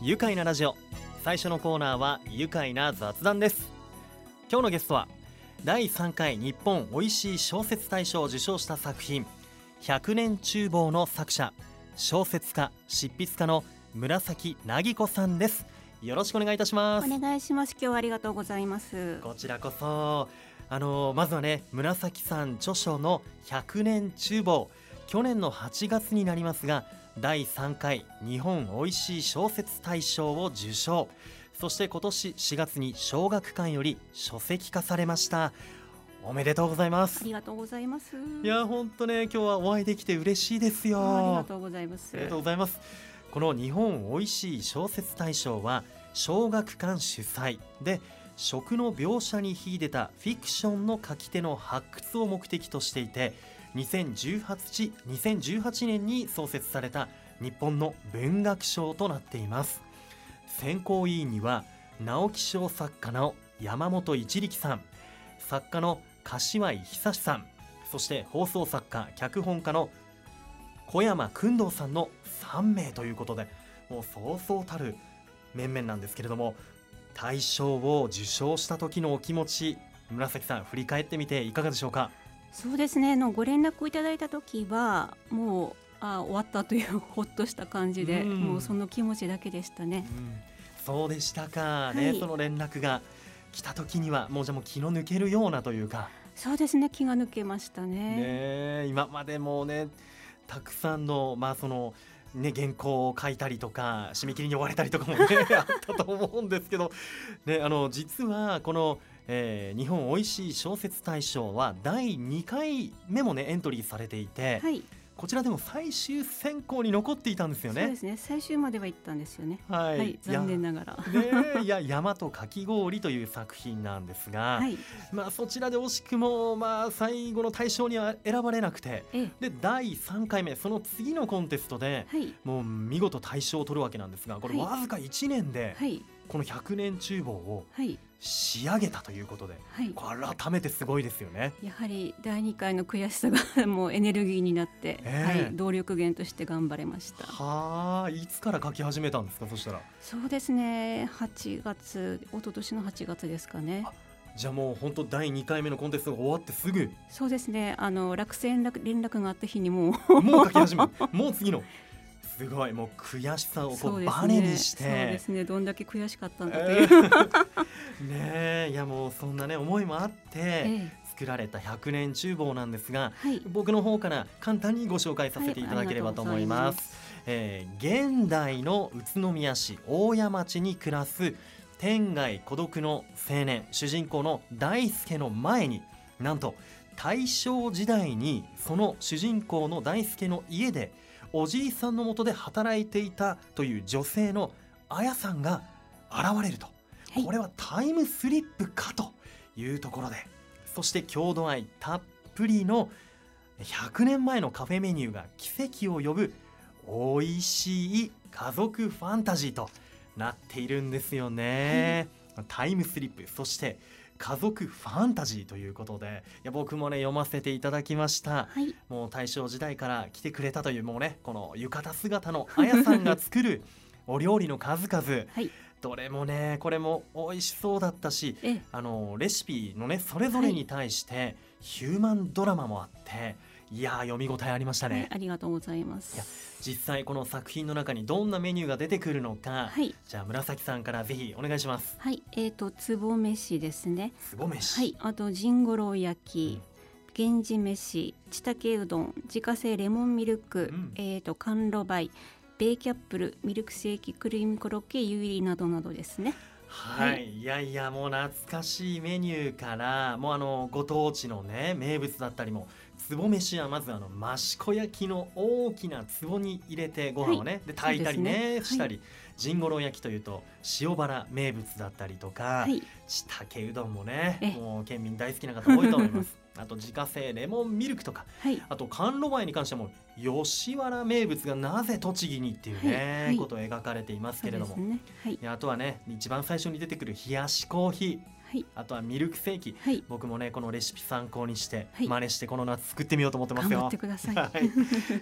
愉快なラジオ。最初のコーナーは愉快な雑談です。今日のゲストは第3回日本おいしい小説大賞を受賞した作品100年厨房の作者小説家執筆家の紫凪子さんです。よろしくお願いいたします。お願いします。今日はありがとうございます。こちらこそ。あのまずはね紫さん著書の100年厨房去年の8月になりますが第3回日本おいしい小説大賞を受賞。そして今年4月に小学館より書籍化されました。おめでとうございます。ありがとうございます。いや本当ね今日はお会いできて嬉しいですよ。ありがとうございます。ありがとうございます。この日本おいしい小説大賞は小学館主催。で食の描写に秀でたフィクションの書き手の発掘を目的としていて 2018, 2018年に創設された日本の文学賞となっています。選考委員には直木賞作家の山本一力さん。作家の柏井久さん。そして放送作家脚本家の小山君堂さんの3名ということでもうそうそうたる面々なんですけれども大賞を受賞した時のお気持ち紫さん振り返ってみていかがでしょうか？そうですね。のご連絡をいただいた時はもうあ終わったというほっとした感じで、うん、もうその気持ちだけでしたね、うん、そうでしたか。ね、はい、その連絡が来た時にはもうじゃもう気の抜けるようなというか。そうですね。気が抜けましたね。ね今までもねたくさんのまあそのね、原稿を書いたりとか締め切りに追われたりとかもね あったと思うんですけど、ね、あの実はこの、えー、日本おいしい小説大賞は第2回目もねエントリーされていて、はい、こちらでも最終選考に残っていたんですよね。そうですね。最終までは行ったんですよね。はい。はい、残念ながら。ね、いや山とかき氷という作品なんですが、はい、まあそちらで惜しくもまあ最後の大賞には選ばれなくて、で第3回目その次のコンテストで、はい、もう見事大賞を取るわけなんですが、これわずか1年で、この100年厨房を、はい仕上げたということで、はい、改めてすごいですよね。やはり第2回の悔しさがもうエネルギーになって、えー、はい、動力源として頑張れました。はあいつから書き始めたんですかそしたら？そうですね。8月一昨年の8月ですかね。じゃあもう本当第2回目のコンテストが終わってすぐ？そうですね。あの落選連絡があった日にもう。もう書き始めもう次の？すごいもう悔しさをこうバネにして。そうですね。どんだけ悔しかったんだという、えー、ねいやもうそんなね思いもあって作られた100年厨房なんですが、はい、僕の方から簡単にご紹介させていただければと思います。はい、えー、現代の宇都宮市大谷町に暮らす天涯孤独の青年主人公の大輔の前になんと大正時代にその主人公の大輔の家でおじいさんのもとで働いていたという女性のあやさんが現れると、はい、これはタイムスリップかというところでそして郷土愛たっぷりの100年前のカフェメニューが奇跡を呼ぶ美味しい家族ファンタジーとなっているんですよね、はい、タイムスリップ。そして家族ファンタジーということでいや僕もね読ませていただきました、はい、もう大正時代から来てくれたというもうねこの浴衣姿の あやさんが作るお料理の数々、はい、どれもねこれも美味しそうだったしあのレシピのねそれぞれに対してヒューマンドラマもあって、いや読み応えありましたね、はい、ありがとうございます。実際この作品の中にどんなメニューが出てくるのか、はい、じゃあ紫さんからぜひお願いします。はいえっ、ー、とつぼ飯ですね。つぼ飯。はいあとジンゴロウ焼き、うん、源氏飯ちたけうどん自家製レモンミルク、うん、えっ、ー、と甘露梅ベーキャップルミルクセーキクリームコロッケユーリなどなどですね。はい、はい、いやいやもう懐かしいメニューからもうあのご当地のね名物だったりも壺飯はまずあの益子焼きの大きな壺に入れてご飯をね、はい、で炊いたりね、ね、したり、はい、ジンゴロ焼きというと塩原名物だったりとか、はい、ちたけうどんもねもう県民大好きな方多いと思います。あと自家製レモンミルクとか、はい、あと甘露米に関しても吉原名物がなぜ栃木にっていうね、はい、ことを描かれていますけれども、ね。はい、あとはね一番最初に出てくる冷やしコーヒーはい、あとはミルクセーキ、はい、僕もねこのレシピ参考にして、はい、真似してこの夏作ってみようと思ってますよ。い、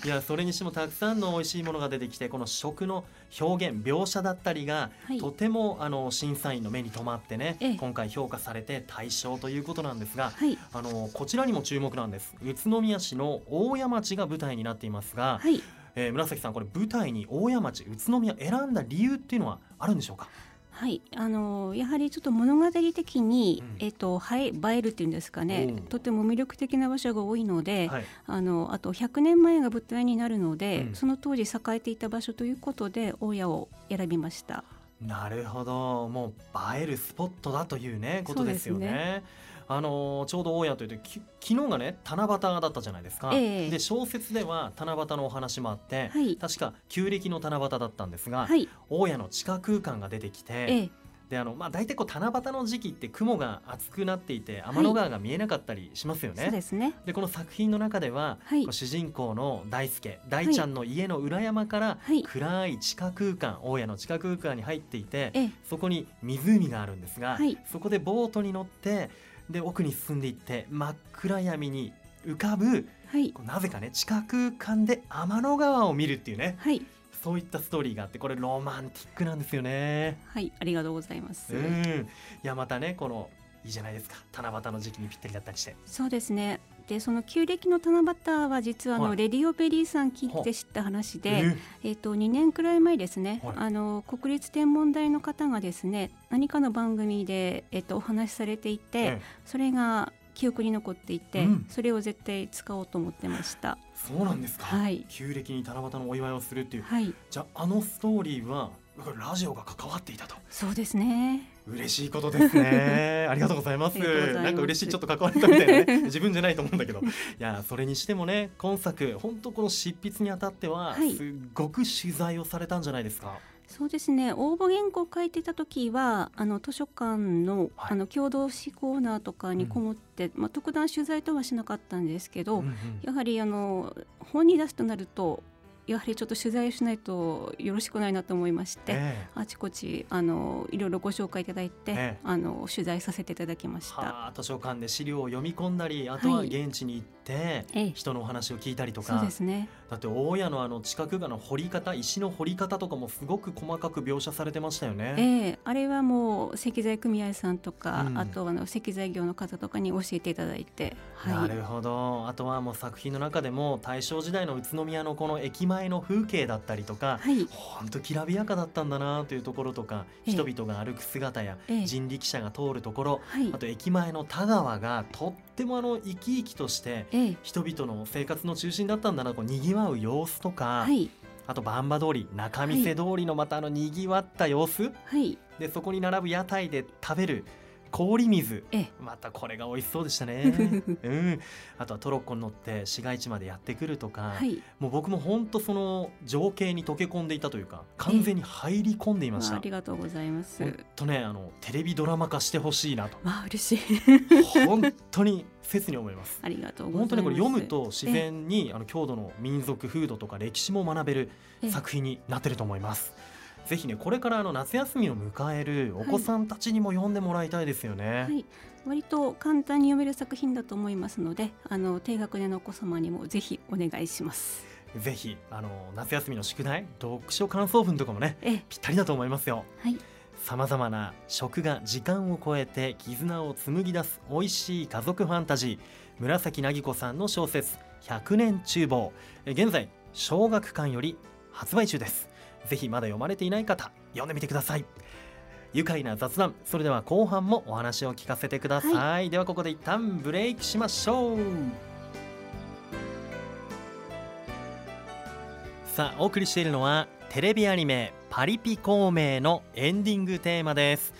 い。やそれにしてもたくさんの美味しいものが出てきてこの食の表現描写だったりが、とてもあの審査員の目に留まってね、今回評価されて大賞ということなんですが、あのこちらにも注目なんです。宇都宮市の大谷町が舞台になっていますが、はい、えー、紫さんこれ舞台に大谷町宇都宮選んだ理由っていうのはあるんでしょうか？はい、あのやはりちょっと物語的に、うん、えっと映えるっていうんですかね、とても魅力的な場所が多いので、はい、あのあと100年前が舞台になるので、うん、その当時栄えていた場所ということで大家を選びました。なるほど、もう映えるスポットだというねことですよね。あのー、ちょうど大家というと昨日がね七夕だったじゃないですか、えー、で小説では七夕のお話もあって、はい、確か旧暦の七夕だったんですが、はい、大家の地下空間が出てきて、えーであのまあ、大体こう七夕の時期って雲が厚くなっていて天の川が見えなかったりしますよね。はい、そうですね。でこの作品の中では、はい、主人公の大輔大ちゃんの家の裏山から暗い地下空間、大家の地下空間に入っていて、そこに湖があるんですが、そこでボートに乗ってで奥に進んでいって真っ暗闇に浮かぶ、はい、なぜかね地下空間で天の川を見るっていうね、はい、そういったストーリーがあってこれロマンティックなんですよね。はいありがとうございます。うん。いやまたねこのいいじゃないですか。七夕の時期にぴったりだったりして。そうですねでその旧暦の七夕は実はあの、はい、レディオベリーさん聞いて知った話で、えー、と2年くらい前ですね、はい、あの国立天文台の方がですね何かの番組で、えー、とお話しされていて、それが記憶に残っていて、うん、それを絶対使おうと思ってました。そうなんですか。はい。旧暦に七夕のお祝いをするっていう。はい。じゃああのストーリーはラジオが関わっていたと。そうですね。嬉しいことですね。ありがとうございます。なんか嬉しいちょっと関われたみたいなね。自分じゃないと思うんだけど、いやそれにしてもね今作本当この執筆にあたっては、すっごく取材をされたんじゃないですか？そうですね。応募原稿を書いてた時はあの図書館のはい、あの共同誌コーナーとかにこもって、うん、まあ、特段取材とはしなかったんですけど、うんうん、やはりあの本に出すとなるとやはりちょっと取材しないとよろしくないなと思いまして、えー、あちこちあのいろいろご紹介いただいて、えー、あの取材させていただきました。図書館で資料を読み込んだりあとは現地に行って、はい、人のお話を聞いたりとか、そうですねだって大家のあの地下空間の掘り方石の掘り方とかもすごく細かく描写されてましたよね。えー、あれはもう石材組合さんとか、うん、あとあの石材業の方とかに教えていただいて、はい、なるほど。あとはもう作品の中でも大正時代の宇都宮のこの駅前の風景だったりとか、はい、本当きらびやかだったんだなというところとか、えー、人々が歩く姿や人力車が通るところ、えー、あと駅前の田川がとってもあの生き生きとして人々の生活の中心だったんだなこうにぎわう様子とか、はい、あと番場通り仲見世通りのまたあのにぎわった様子、はい、でそこに並ぶ屋台で食べる氷水。またこれが美味しそうでしたね、うん、あとはトロッコに乗って市街地までやってくるとか、はい、もう僕も本当その情景に溶け込んでいたというか完全に入り込んでいました、ありがとうございます。本当ねあのテレビドラマ化してほしいなと。あ嬉しい。本当に切に思います。ありがとう本当にこれ読むと自然にあの郷土の民族風土とか歴史も学べる作品になってると思います。ぜひねこれからあの夏休みを迎えるお子さんたちにも読んでもらいたいですよね。はい、割と簡単に読める作品だと思いますのであの低学年のお子様にもぜひお願いします。ぜひあの夏休みの宿題読書感想文とかもねぴったりだと思いますよ。はいさまざまな食が時間を超えて絆を紡ぎ出す美味しい家族ファンタジー紫なぎ子さんの小説100年厨房現在小学館より発売中ですぜひまだ読まれていない方読んでみてください。愉快な雑談それでは後半もお話を聞かせてください、はい、ではここで一旦ブレイクしましょう。さあお送りしているのはテレビアニメパリピ孔明のエンディングテーマです。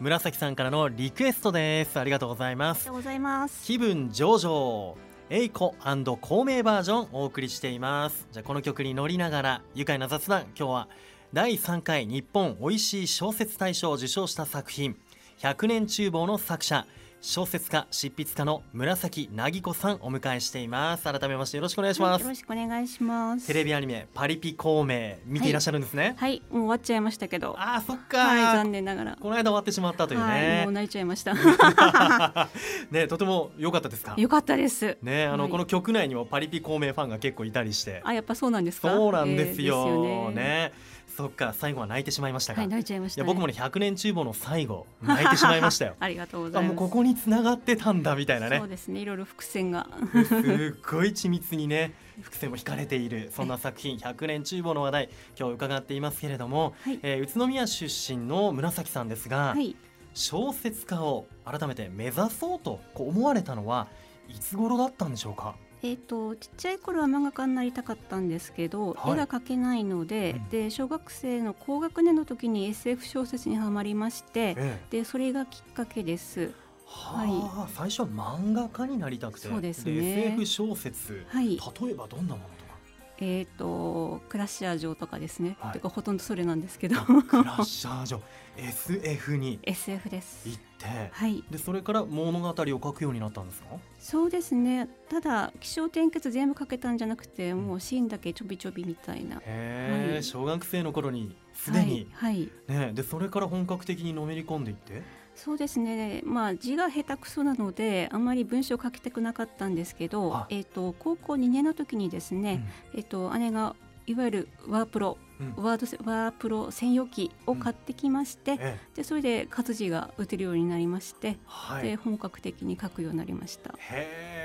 紫さんからのリクエストです。ありがとうございます。ありがとうございます。気分上々エイコ孔明バージョンお送りしています。じゃあこの曲に乗りながら愉快な雑談。今日は第3回日本おいしい小説大賞を受賞した作品。100年厨房の作者小説家執筆家の紫凪子さんお迎えしています。改めましてよろしくお願いします、はい、よろしくお願いします。テレビアニメパリピ孔明見ていらっしゃるんですね、はい、はい、もう終わっちゃいましたけど。あそっか、はい、残念ながら。この間終わってしまったというね、もう泣いちゃいました。ねとても良かったですか？良かったです。ねあの、この曲内にもパリピ孔明ファンが結構いたりして。あやっぱそうなんですか？そうなんですよ,、えー、よね。ね。そっか最後は泣いてしまいましたが、はい、泣いちゃいました、ね、いや僕もね100年厨房の最後泣いてしまいましたよ。ありがとうございます。もうここに繋がってたんだみたいなね。そうですね。いろいろ伏線が。すっごい緻密にね伏線も引かれているそんな作品。100年厨房の話題今日伺っていますけれども、はい、えー、宇都宮出身の紫さんですが、はい、小説家を改めて目指そうと思われたのはいつ頃だったんでしょうか？えーと、ちっちゃい頃は漫画家になりたかったんですけど、はい、絵が描けないのでうん、で小学生の高学年の時に SF 小説にはまりまして、ええ、でそれがきっかけです。はい、最初は漫画家になりたくて。そうです、ね、SF 小説、はい、例えばどんなものとか？えっ、ー、とクラッシャー城とかですね、はい、とかほとんどそれなんですけど。クラッシャー城。SF に。SF です。行って、はい、でそれから物語を書くようになったんですか？そうですね。ただ気象転結全部書けたんじゃなくてもうシーンだけちょびちょびみたいな、へえ、はい、小学生の頃にすでに、はい、ね、でそれから本格的にのめり込んでいって？そうですね、まあ、字が下手くそなのであまり文章を書きたくなかったんですけど、えーと、高校2年の時にですね、うん、えーと、姉がいわゆるワープロ、うん、ワードワープロ専用機を買ってきまして、うん。ええ、でそれで活字が打てるようになりまして、はい、で本格的に書くようになりました。へ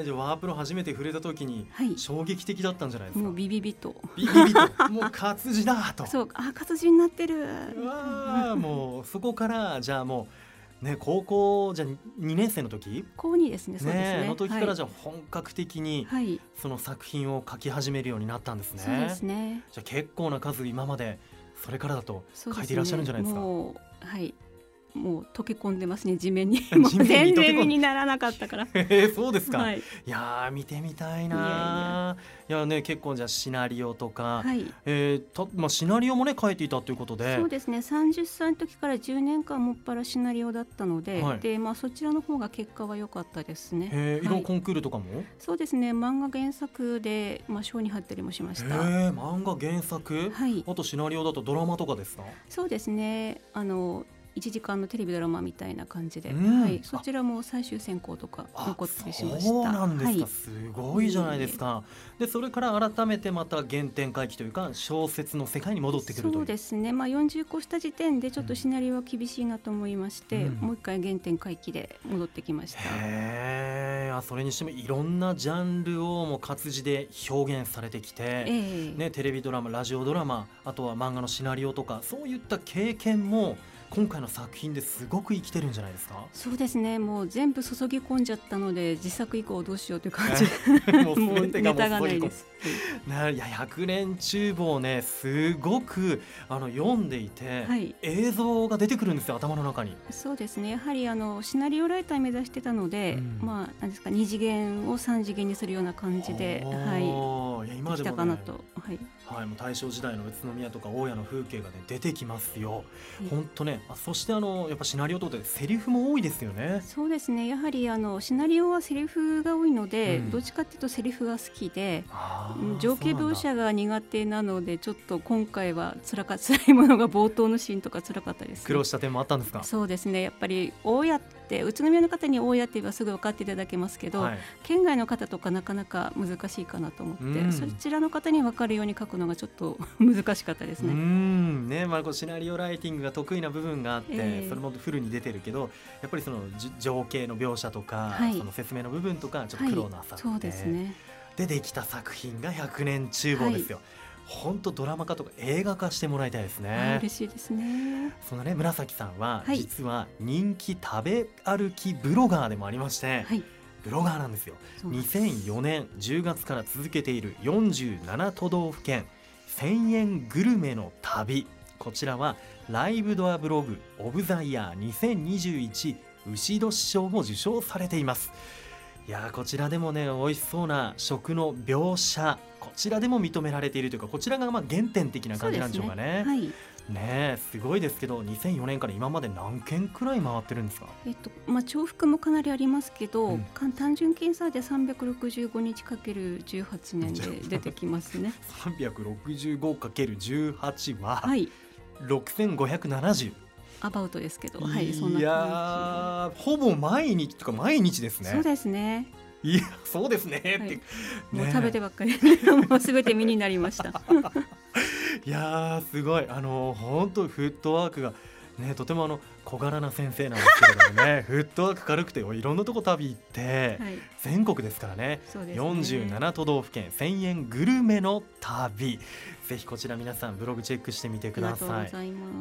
えじゃあワープロ初めて触れた時に衝撃的だったんじゃないですか、もうビビビと。ビビビと。もう活字だと。そうあ活字になってる。わもうそこからじゃあもうね、高校じゃ2年生の時？高2ですねそうですね。の時からじゃ本格的にその作品を書き始めるようになったんですね。そうですね。じゃ結構な数今までそれからだと書いていらっしゃるんじゃないですか？すね、はいもう溶け込んでますね地面に。もう全然にならなかったから。えー、そうですか、はい、いや見てみたいないやね結構じゃシナリオとか、はい、えー、たまあシナリオもね書いていたということで。そうですね30歳の時から10年間もっぱらシナリオだったので、はい、でまあそちらの方が結果は良かったですね。えー、色コンクールとかも、そうですね漫画原作でまあ賞に入ったりもしました。えー、漫画原作？はい。あとシナリオだとドラマとかですか？そうですねあの1時間のテレビドラマみたいな感じで、うん、はい、そちらも最終選考とか残ったりしました。そうなんですか、はい、すごいじゃないですか、でそれから改めてまた原点回帰というか小説の世界に戻ってくるそうですね、まあ、40個した時点でちょっとシナリオは厳しいなと思いまして、うん、もう一回原点回帰で戻ってきました。へえそれにしてもいろんなジャンルをも活字で表現されてきて、えー、ね、テレビドラマラジオドラマあとは漫画のシナリオとかそういった経験も今回の作品ですごく生きてるんじゃないですか？そうですね。もう全部注ぎ込んじゃったので自作以降どうしようという感じ。もう全てがもう注ぎ込む。いや百年厨房ねすごくあの読んでいて、はい、映像が出てくるんですよ頭の中に。そうですね。やはりあのシナリオライター目指してたので、うん、まあなんですか二次元を三次元にするような感じではい。いや今でも、ね、かなと。はい、はい、もう大正時代の宇都宮とか大谷の風景がね出てきますよ。本当ねあそしてあのやっぱシナリオとでセリフも多いですよね。そうですね。やはりあのシナリオはセリフが多いので、うん、どっちかっていうとセリフが好きで情景描写が苦手なのでちょっと今回は辛か辛いものが冒頭のシーンとか辛かったです、ね、苦労した点もあったんですか？そうですね。やっぱり大家って宇都宮の方に大家って言えばすぐ分かっていただけますけど、はい、県外の方とかなかなか難しいかなと思って、うん、そちらの方に分かるように書くのがちょっと難しかったですね。うん。ねまあ、こうシナリオライティングが得意な部分があって、えー、それもフルに出てるけどやっぱりその情景の描写とか、はい、その説明の部分とかちょっと苦労なさって、はい、そうですね、でできた作品が100年厨房ですよ。はい本当ドラマ化とか映画化してもらいたいですね。嬉しいですね。そのね紫さんは、実は人気食べ歩きブロガーでもありまして、はい、ブロガーなんですよ。2004年10月から続けている47都道府県1000円グルメの旅。こちらはライブドアブログオブザイヤー2021牛年賞も受賞されています。いやこちらでもね美味しそうな食の描写こちらでも認められているというかこちらがまあ原点的な感じなんでしょうかね。ね。はい。ねすごいですけど2004年から今まで何件くらい回ってるんですか、えっとまあ、重複もかなりありますけど、うん、単純計算で365日かける18年で出てきますね。365×18 は、はい、6570アバウトですけど、はい、そんないやほぼ毎日とか毎日ですね。そうですね。いやそうですね。って、はい、もう食べてばっかり。もうすべて身になりました。いやすごい。あの本当フットワークがねとてもあの小柄な先生なんですけれどもね フットワーク軽くていろんなとこ旅行って、はい、全国ですからね。ね。47都道府県1000円グルメの旅。ぜひこちら皆さんブログチェックしてみてください。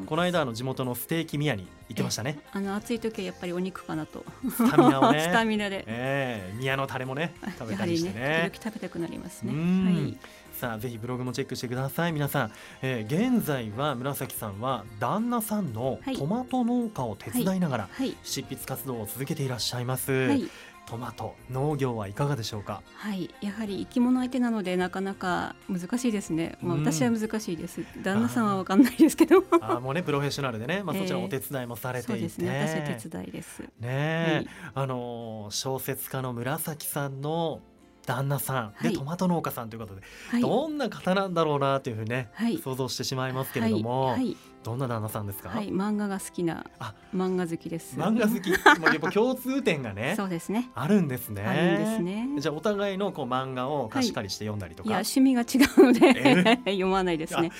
この間の地元のステーキ宮に行ってましたね。あの暑い時はやっぱりお肉かなと。スタミナをね。スタミナで、えー、宮のタレもね食べたりしてね。ね食べたくなりますね。はいさあぜひブログもチェックしてください。皆さん、えー、現在は紫さんは旦那さんのトマト農家を手伝いながら執筆活動を続けていらっしゃいます、はい、トマト農業はいかがでしょうか？はい。やはり生き物相手なのでなかなか難しいですね、まあ、私は難しいです、旦那さんはわかんないですけどあもうねプロフェッショナルでね、まあ、そちらお手伝いもされていて、えー、そうですね。私手伝いです。ね、はい、あの小説家の紫さんの旦那さん。で、トマト農家さんということで、はい、どんな方なんだろうなというふうにね、はい、想像してしまいますけれども、どんな旦那さんですか？はい、漫画が好きな漫画好きです。漫画好き、まあやっぱ共通点がね、そうですね。あるんですね。あるんですね。じゃあお互いのこう漫画を貸し借りして読んだりとか？い、や趣味が違うので 読まないですね。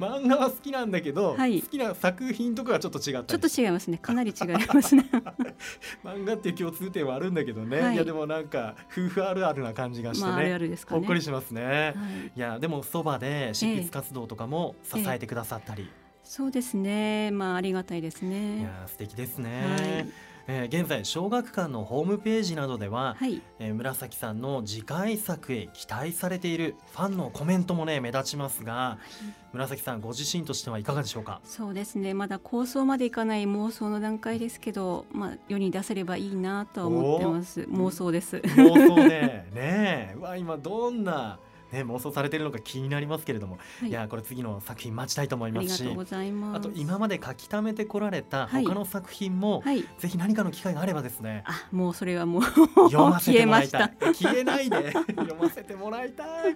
漫画は好きなんだけど、はい、好きな作品とかはちょっと違ったちょっと違いますね。かなり違いますね。漫画っていう共通点はあるんだけどね。はい、いやでもなんか夫婦あるあるな感じがしてね。まあ、あるあるですかね。ほっこりしますね。はい、いやでもそばで執筆活動とかも支えてくださったり。ええそうですね。まあありがたいですね。いや素敵ですね。はい、えー、現在小学館のホームページなどでは、はい、えー、紫さんの次回作へ期待されているファンのコメントもね目立ちますが、はい、紫さんご自身としてはいかがでしょうか？そうですね。まだ構想までいかない妄想の段階ですけど、まあ世に出せればいいなとは思ってます。妄想です。妄想ね、ねえ、わ今どんなね、妄想されているのか気になりますけれども、はい、いやこれ次の作品待ちたいと思いますしあと今まで書き溜めてこられた他の作品も、はい、ぜひ何かの機会があればですね、あもうそれはもう読ませてもらいたい。消えないで。読ませてもらいたい。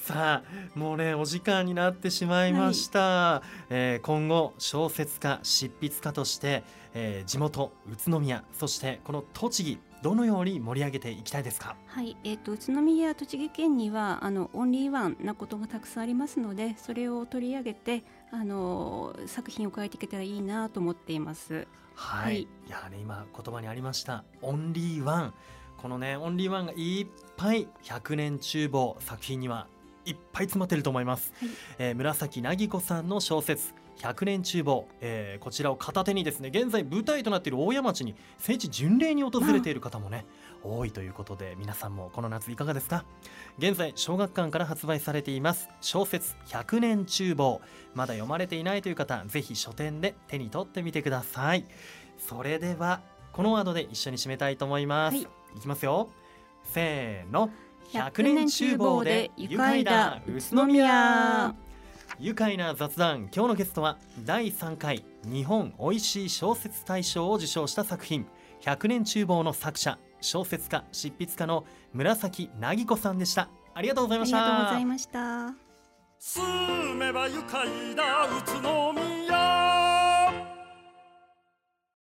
さあもうねお時間になってしまいました、はい、えー、今後小説家執筆家として、えー、地元宇都宮そしてこの栃木どのように盛り上げていきたいですか？はい、えっ、ー、と宇都宮や栃木県にはあのオンリーワンなことがたくさんありますので、それを取り上げてあの作品を書いていけたらいいなと思っています。はい、はい、いやね今言葉にありましたオンリーワン。このねオンリーワンがいっぱい100年厨房作品にはいっぱい詰まってると思います、はい、えー、紫凪子さんの小説100年厨房、えー、こちらを片手にですね現在舞台となっている大谷町に聖地巡礼に訪れている方もね多いということで皆さんもこの夏いかがですか？現在小学館から発売されています。小説100年厨房。まだ読まれていないという方ぜひ書店で手に取ってみてください。それではこのワードで一緒に締めたいと思います、はい、いきますよ。せーの。100年厨房で愉快だ。宇都宮愉快な雑談。今日のゲストは第3回日本おいしい小説大賞を受賞した作品100年厨房の作者小説家執筆家の紫凪子さんでした。ありがとうございました。ありがとうございました。住めば愉快だ宇都宮